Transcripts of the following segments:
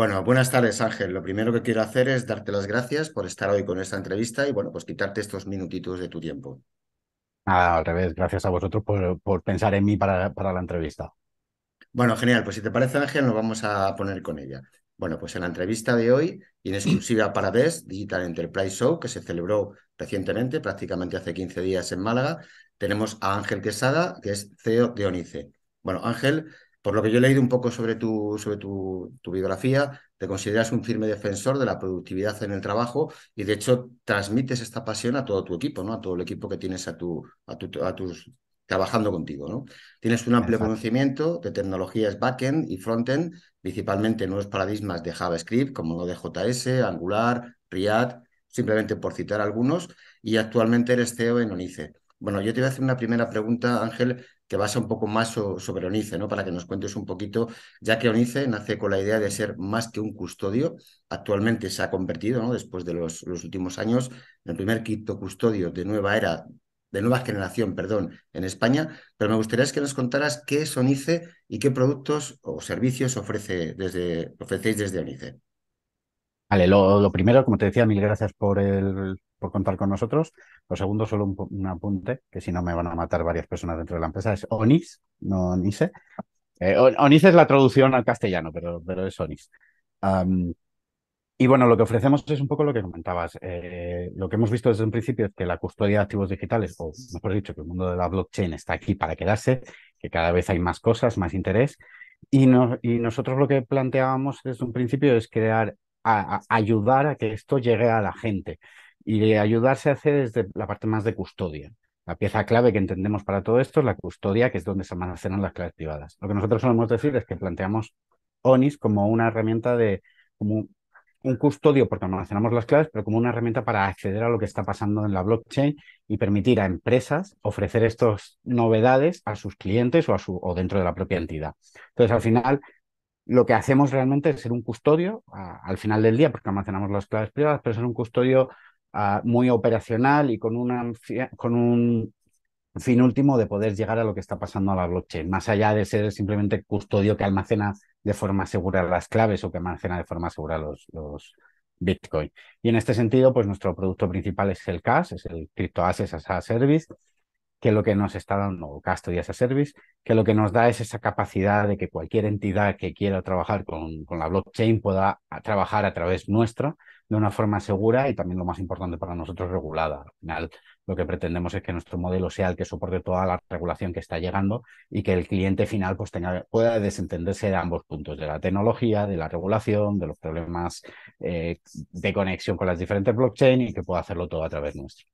Bueno, buenas tardes, Ángel. Lo primero que quiero hacer es darte las gracias por estar hoy con esta entrevista y, bueno, pues quitarte estos minutitos de tu tiempo. Ah, al revés, gracias a vosotros por, por pensar en mí para, para, la entrevista. Bueno, genial. Pues si te parece, Ángel, nos vamos a poner con ella. Bueno, pues en la entrevista de hoy, y en exclusiva para DES, Digital Enterprise Show, que se celebró recientemente, prácticamente hace 15 días en Málaga, tenemos a Ángel Quesada, que es CEO de ONICE. Bueno, Ángel por lo que yo he leído un poco sobre tu, sobre tu, biografía, te consideras un firme defensor de la productividad en el trabajo y de hecho transmites esta pasión a todo tu equipo, ¿no? A todo el equipo que tienes a, tu, a, a tus trabajando contigo, ¿no? Tienes un amplio conocimiento de tecnologías backend y frontend, principalmente nuevos paradigmas de JavaScript como Node.js, Angular, React, simplemente por citar algunos, y actualmente eres CEO en ONICE. Bueno, yo te voy a hacer una primera pregunta, Ángel, que basa un poco más sobre ONICE, ¿no? Para que nos cuentes un poquito, ya que ONICE nace con la idea de ser más que un custodio, actualmente se ha convertido, ¿no? Después de los, últimos años, en el primer custodio de nueva era, de nueva generación, perdón, en España, pero me gustaría que nos contaras qué es ONICE y qué productos o servicios ofrece desde, ofrecéis desde ONICE. Vale, lo, primero, como te decía, mil gracias por, el, por contar con nosotros. Lo segundo, solo un, apunte, que si no me van a matar varias personas dentro de la empresa, es ONIS, no ONISE. Eh, ONIS es la traducción al castellano, pero, pero es ONIS. y bueno, lo que ofrecemos es un poco lo que comentabas. Eh, lo que hemos visto desde un principio es que la custodia de activos digitales, o mejor dicho, que el mundo de la blockchain está aquí para quedarse, que cada vez hay más cosas, más interés. Y, y nosotros lo que planteábamos desde un principio es crear a, ayudar a que esto llegue a la gente. Y ayudar se hace desde la parte más de custodia. La pieza clave que entendemos para todo esto es la custodia, que es donde se almacenan las claves privadas. Lo que nosotros solemos decir es que planteamos ONIS como una herramienta de, como un custodio, porque almacenamos las claves, pero como una herramienta para acceder a lo que está pasando en la blockchain y permitir a empresas ofrecer estas novedades a sus clientes o, a su, o dentro de la propia entidad. Entonces, al final, lo que hacemos realmente es ser un custodio al final del día, porque almacenamos las claves privadas, pero ser un custodio muy operacional y con, una, con un fin último de poder llegar a lo que está pasando a la blockchain, más allá de ser simplemente custodio que almacena de forma segura las claves o que almacena de forma segura los, los Bitcoin. Y en este sentido, pues nuestro producto principal es el CAS, es el Crypto Assets as a Service, que lo que nos está dando Custody as a Service, que lo que nos da es esa capacidad de que cualquier entidad que quiera trabajar con, con la blockchain pueda trabajar a través nuestra de una forma segura y también lo más importante para nosotros regulada. Al final lo que pretendemos es que nuestro modelo sea el que soporte toda la regulación que está llegando y que el cliente final pues tenga, pueda desentenderse de ambos puntos, de la tecnología, de la regulación, de los problemas eh, de conexión con las diferentes blockchain y que pueda hacerlo todo a través nuestro.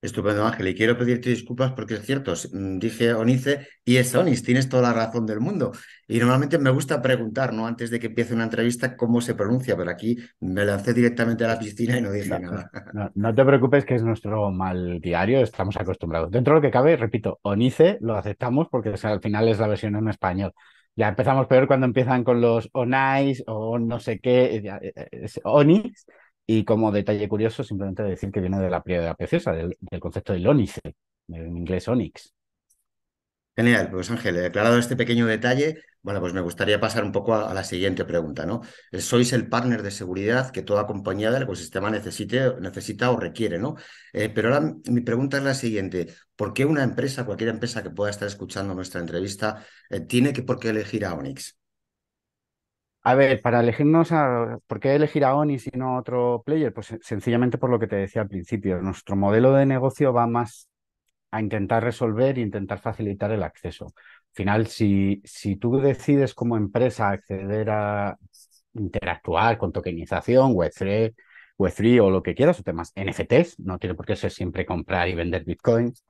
Estupendo, Ángel. Y quiero pedirte disculpas porque es cierto, mm, dije Onice y es Onis, tienes toda la razón del mundo. Y normalmente me gusta preguntar, ¿no? Antes de que empiece una entrevista, cómo se pronuncia, pero aquí me lancé directamente a la piscina y no dije nada. No, te preocupes, que es nuestro mal diario, estamos acostumbrados. Dentro de lo que cabe, repito, Onice lo aceptamos porque al final es la versión en español. Ya empezamos peor cuando empiezan con los Onais o no sé qué, es Onix y como detalle curioso, simplemente decir que viene de la piedra preciosa, del, del concepto de ónice, en inglés onyx. Genial, pues Ángel, aclarado este pequeño detalle, bueno, pues me gustaría pasar un poco a, la siguiente pregunta, ¿no? Sois el partner de seguridad que toda compañía del ecosistema necesite, necesita o requiere, ¿no? Eh, pero ahora mi pregunta es la siguiente, ¿por qué una empresa, cualquier empresa que pueda estar escuchando nuestra entrevista, eh, tiene que por qué elegir a Onyx? A ver, para elegirnos a. ¿Por qué elegir a Oni y no a otro player? Pues sencillamente por lo que te decía al principio. Nuestro modelo de negocio va más a intentar resolver e intentar facilitar el acceso. Al final, si, si tú decides como empresa acceder a interactuar con tokenización, Web3, Web3 o lo que quieras, o temas NFTs, no tiene por qué ser siempre comprar y vender bitcoins.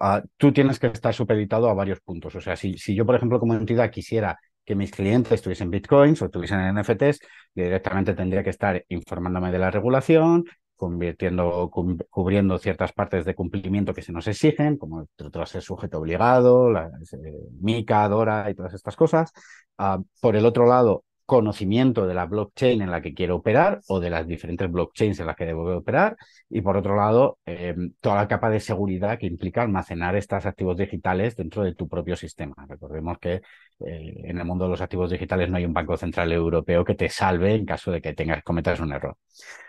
ah, tú tienes que estar supeditado a varios puntos. O sea, si, si yo, por ejemplo, como entidad quisiera que mis clientes tuviesen bitcoins o tuviesen NFTs, directamente tendría que estar informándome de la regulación, convirtiendo, cubriendo ciertas partes de cumplimiento que se nos exigen, como otras el sujeto obligado, la, eh, MICA, DORA y todas estas cosas. Ah, por el otro lado, conocimiento de la blockchain en la que quiero operar o de las diferentes blockchains en las que debo operar y por otro lado em, toda la capa de seguridad que implica almacenar estos activos digitales dentro de tu propio sistema. Recordemos que eh, en el mundo de los activos digitales no hay un banco central europeo que te salve en caso de que tengas cometas un error.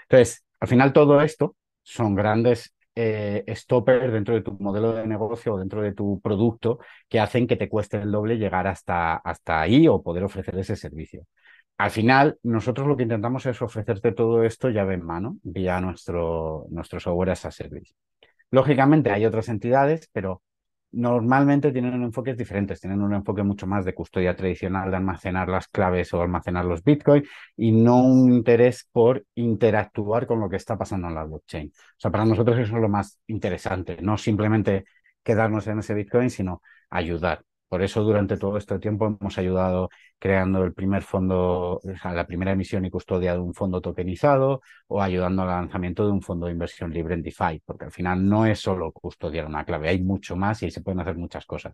Entonces, al final todo esto son grandes eh, stoppers dentro de tu modelo de negocio o dentro de tu producto que hacen que te cueste el doble llegar hasta, hasta ahí o poder ofrecer ese servicio. Al final, nosotros lo que intentamos es ofrecerte todo esto llave en mano vía nuestro, nuestro software as a service. Lógicamente hay otras entidades, pero normalmente tienen enfoques diferentes, tienen un enfoque mucho más de custodia tradicional, de almacenar las claves o almacenar los bitcoins y no un interés por interactuar con lo que está pasando en la blockchain. O sea, para nosotros eso es lo más interesante, no simplemente quedarnos en ese bitcoin, sino ayudar. Por eso durante todo este tiempo hemos ayudado creando el primer fondo, la primera emisión y custodia de un fondo tokenizado o ayudando al lanzamiento de un fondo de inversión libre en DeFi, porque al final no es solo custodiar una clave, hay mucho más y ahí se pueden hacer muchas cosas.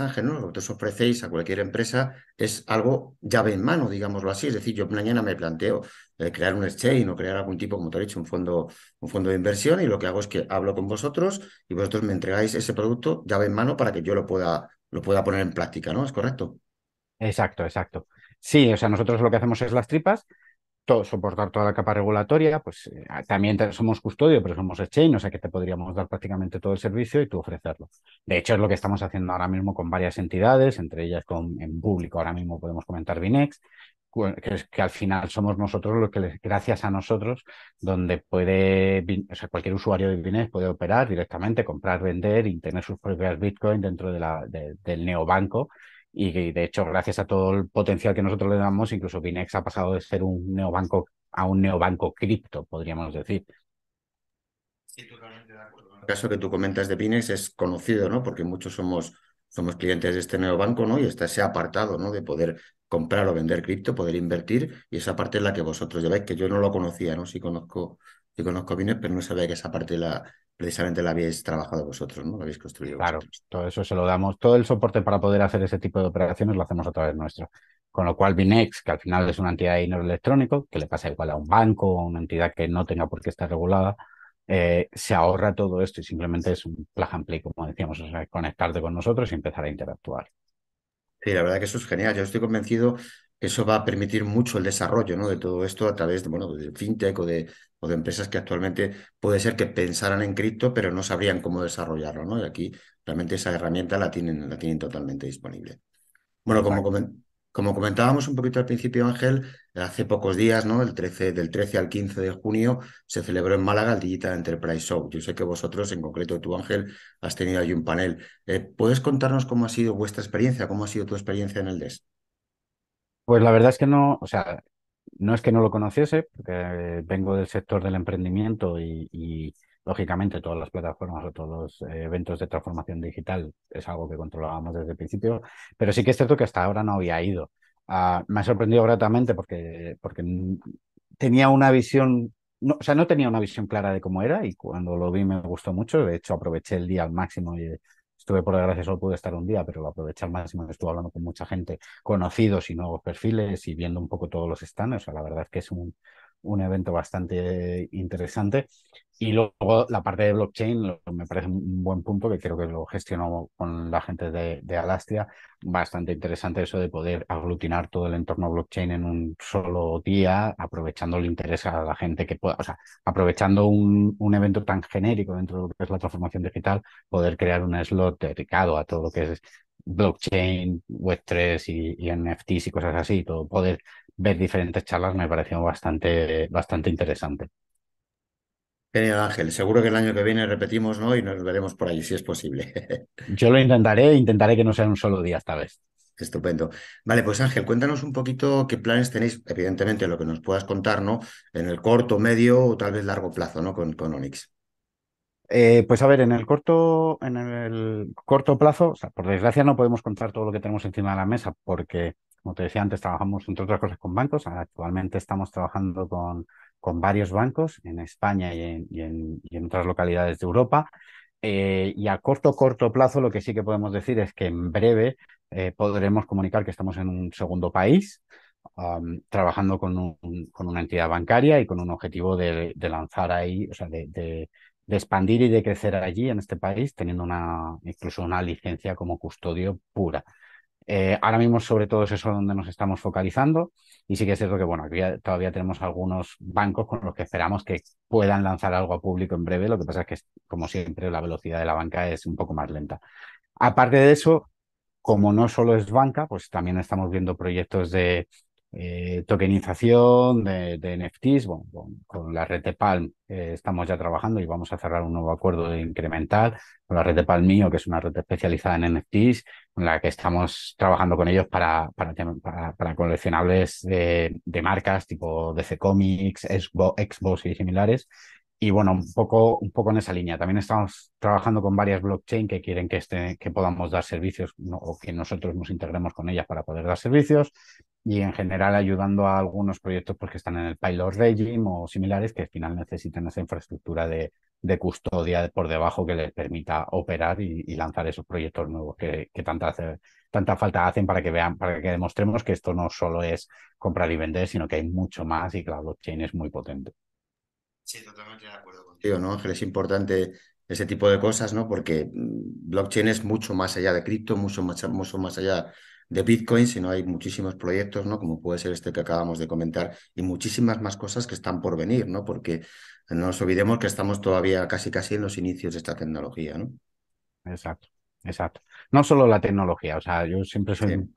Ángel, ¿no? Lo que os ofrecéis a cualquier empresa es algo llave en mano, digámoslo así. Es decir, yo mañana me planteo eh, crear un exchange o crear algún tipo, como te he dicho, un fondo, un fondo de inversión y lo que hago es que hablo con vosotros y vosotros me entregáis ese producto llave en mano para que yo lo pueda, lo pueda poner en práctica, ¿no? ¿Es correcto? Exacto, exacto. Sí, o sea, nosotros lo que hacemos es las tripas, soportar toda la capa regulatoria, pues eh, también somos custodio, pero somos exchange, o sea que te podríamos dar prácticamente todo el servicio y tú ofrecerlo. De hecho, es lo que estamos haciendo ahora mismo con varias entidades, entre ellas con, en público, ahora mismo podemos comentar Binex, que, es, que al final somos nosotros los que, gracias a nosotros, donde puede, o sea, cualquier usuario de Binex puede operar directamente, comprar, vender y tener sus propias Bitcoin dentro de la, del neobanco y de hecho, gracias a todo el potencial que nosotros le damos, incluso Binex ha pasado de ser un neobanco a un neobanco cripto, podríamos decir. Sí, totalmente de acuerdo. El caso que tú comentas de Binex es conocido, ¿no? Porque muchos somos, somos clientes de este neobanco, ¿no? Y está ese apartado, ¿no? De poder comprar o vender cripto, poder invertir, y esa parte es la que vosotros lleváis, que yo no lo conocía, ¿no? Sí conozco, sí conozco Binex, pero no sabía que esa parte la, precisamente la habéis trabajado vosotros, ¿no? La habéis construido. Claro, todo eso se lo damos, todo el soporte para poder hacer ese tipo de operaciones lo hacemos a través nuestro. Con lo cual, Binex, que al final es una entidad de dinero electrónico, que le pasa igual a un banco o una entidad que no tenga por qué estar regulada, eh, se ahorra todo esto y simplemente es un plug and play, como decíamos, o sea, conectarte con nosotros y empezar a interactuar. Sí, la verdad que eso es genial. Yo estoy convencido eso va a permitir mucho el desarrollo ¿no? de todo esto a través de, bueno, de fintech o de, o de empresas que actualmente puede ser que pensaran en cripto, pero no sabrían cómo desarrollarlo. ¿no? Y aquí realmente esa herramienta la tienen, la tienen totalmente disponible. Bueno, como, como comentábamos un poquito al principio, Ángel, hace pocos días, ¿no? El 13, del 13 al 15 de junio, se celebró en Málaga el Digital Enterprise Show. Yo sé que vosotros, en concreto tú, Ángel, has tenido ahí un panel. Eh, ¿Puedes contarnos cómo ha sido vuestra experiencia? ¿Cómo ha sido tu experiencia en el DES? Pues la verdad es que no, o sea, no es que no lo conociese, porque vengo del sector del emprendimiento y, lógicamente todas las plataformas o todos los eh, eventos de transformación digital es algo que controlábamos desde el principio, pero sí que es cierto que hasta ahora no había ido. Ah, me ha sorprendido gratamente porque, porque tenía una visión, no, o sea, no tenía una visión clara de cómo era y cuando lo vi me gustó mucho, de hecho aproveché el día al máximo y Estuve, por desgracia, solo pude estar un día, pero lo aproveché al máximo. Estuve hablando con mucha gente, conocidos y nuevos perfiles y viendo un poco todos los stands. O sea, la verdad es que es un, un evento bastante interesante. Y luego la parte de blockchain me parece un buen punto que creo que lo gestionó con la gente de, de, Alastria. Bastante interesante eso de poder aglutinar todo el entorno blockchain en un solo día, aprovechando el interés a la gente que pueda, o sea, aprovechando un, un evento tan genérico dentro de lo que es la transformación digital, poder crear un slot dedicado a todo lo que es blockchain, Web3 y, y NFTs y cosas así, todo poder ver diferentes charlas me pareció bastante, bastante interesante. Genial, Ángel. Seguro que el año que viene repetimos, ¿no? Y nos veremos por allí, si es posible. Yo lo intentaré, intentaré que no sea un solo día esta vez. Estupendo. Vale, pues Ángel, cuéntanos un poquito qué planes tenéis, evidentemente lo que nos puedas contar, ¿no? En el corto, medio o tal vez largo plazo, ¿no? Con, con Onyx. Eh, pues a ver, en el corto, en el corto plazo, por desgracia no podemos contar todo lo que tenemos encima de la mesa porque, como te decía antes, trabajamos entre otras cosas con bancos. Actualmente estamos trabajando con, con varios bancos en España y en, en, otras localidades de Europa. Eh, y a corto, corto plazo lo que sí que podemos decir es que en breve eh, podremos comunicar que estamos en un segundo país, trabajando con, un, con, una entidad bancaria y con un objetivo de, de lanzar ahí, o sea, de, de expandir y de crecer allí en este país, teniendo una, incluso una licencia como custodio pura. Eh, ahora mismo, sobre todo, es eso donde nos estamos focalizando. Y sí que es cierto que, bueno, todavía tenemos algunos bancos con los que esperamos que puedan lanzar algo a público en breve. Lo que pasa es que, como siempre, la velocidad de la banca es un poco más lenta. Aparte de eso, como no solo es banca, pues también estamos viendo proyectos de eh, tokenización de, NFTs, bueno, con, la red de Palm eh, estamos ya trabajando y vamos a cerrar un nuevo acuerdo incremental con la red de Palm mío, que es una red especializada en NFTs, con la que estamos trabajando con ellos para, para, coleccionables de, de, marcas tipo DC Comics, Xbox y similares. Y bueno, un poco, un poco en esa línea. También estamos trabajando con varias blockchain que quieren que, este, que podamos dar servicios o que nosotros nos integremos con ellas para poder dar servicios y en general ayudando a algunos proyectos pues, que están en el pilot regime o similares que al final necesitan esa infraestructura de, de custodia por debajo que les permita operar y, lanzar esos proyectos nuevos que, que tanta, tanta falta hacen para que vean, para que demostremos que esto no solo es comprar y vender, sino que hay mucho más y que la blockchain es muy potente. Sí, totalmente de acuerdo contigo, ¿no, Ángel? Es importante ese tipo de cosas, ¿no? Porque mm, blockchain es mucho más allá de cripto, mucho más, mucho más allá de Bitcoin, sino hay muchísimos proyectos, ¿no? Como puede ser este que acabamos de comentar, y muchísimas más cosas que están por venir, ¿no? Porque no nos olvidemos que estamos todavía casi casi en los inicios de esta tecnología, ¿no? Exacto. Exacto. No solo la tecnología, o sea, yo siempre soy,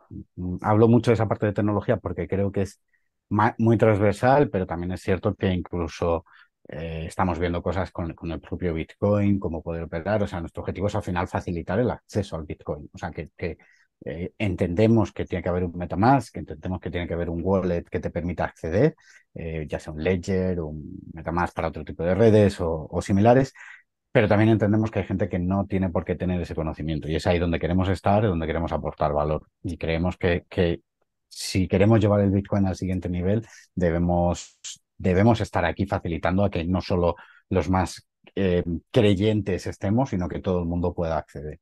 hablo mucho de esa parte de tecnología porque creo que es muy transversal, pero también es cierto que incluso eh, estamos viendo cosas con, con, el propio Bitcoin, cómo poder operar. O sea, nuestro objetivo es al final facilitar el acceso al Bitcoin. O sea, que, que eh, entendemos que tiene que haber un MetaMask, que entendemos que tiene que haber un wallet que te permita acceder, eh, ya sea un Ledger un MetaMask para otro tipo de redes o, similares, pero también entendemos que hay gente que no tiene por qué tener ese conocimiento y es ahí donde queremos estar, donde queremos aportar valor y creemos que, que si queremos llevar el Bitcoin al siguiente nivel, debemos, debemos estar aquí facilitando a que no solo los más eh, creyentes estemos, sino que todo el mundo pueda acceder.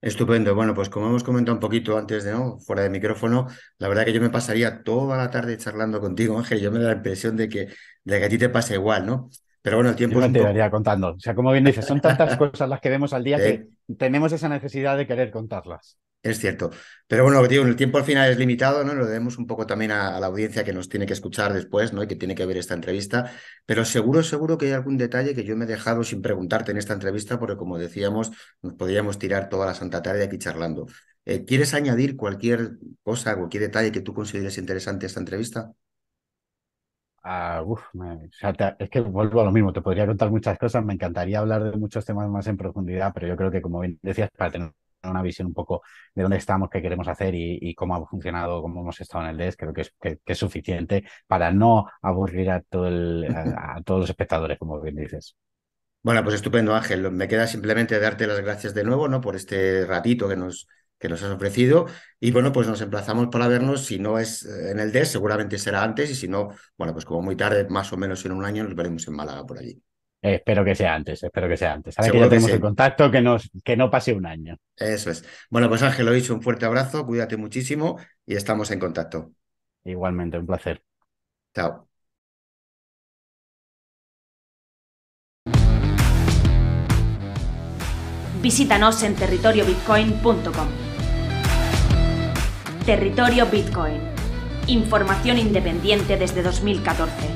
Estupendo. Bueno, pues como hemos comentado un poquito antes de no, fuera de micrófono, la verdad que yo me pasaría toda la tarde charlando contigo, Ángel. Yo me da la impresión de que, de que a ti te pasa igual, ¿no? Pero bueno, el tiempo yo es contando. O sea, como bien dices, son tantas cosas las que vemos al día que tenemos esa necesidad de querer contarlas. Es cierto. Pero bueno, digo, el tiempo al final es limitado, ¿no? Lo debemos un poco también a, la audiencia que nos tiene que escuchar después, ¿no? Y que tiene que ver esta entrevista. Pero seguro, seguro que hay algún detalle que yo me he dejado sin preguntarte en esta entrevista, porque como decíamos, nos podríamos tirar toda la santa tarde aquí charlando. Eh, ¿Quieres añadir cualquier cosa, cualquier detalle que tú consideres interesante a esta entrevista? Ah, es que vuelvo a lo mismo, te podría contar muchas cosas, me encantaría hablar de muchos temas más en profundidad, pero yo creo que como bien decías, para tener una visión un poco de dónde estamos, qué queremos hacer y, cómo ha funcionado, cómo hemos estado en el DES, creo que es, que, es suficiente para no aburrir a, todo el, a, todos los espectadores, como bien dices. Bueno, pues estupendo, Ángel. Me queda simplemente darte las gracias de nuevo, ¿no? Por este ratito que nos, que nos has ofrecido. Y bueno, pues nos emplazamos para vernos. Si no es eh, en el DES, seguramente será antes. Y si no, bueno, pues como muy tarde, más o menos en un año, nos veremos en Málaga por allí espero que sea antes, espero que sea antes. Ahora que ya tenemos el contacto, que, nos, que no pase un año. Eso es. Bueno, pues Ángel, lo dicho, un fuerte abrazo, cuídate muchísimo y estamos en contacto. Igualmente, un placer. Chao. Visítanos en territoriobitcoin.com. Territorio Bitcoin. Información independiente desde 2014.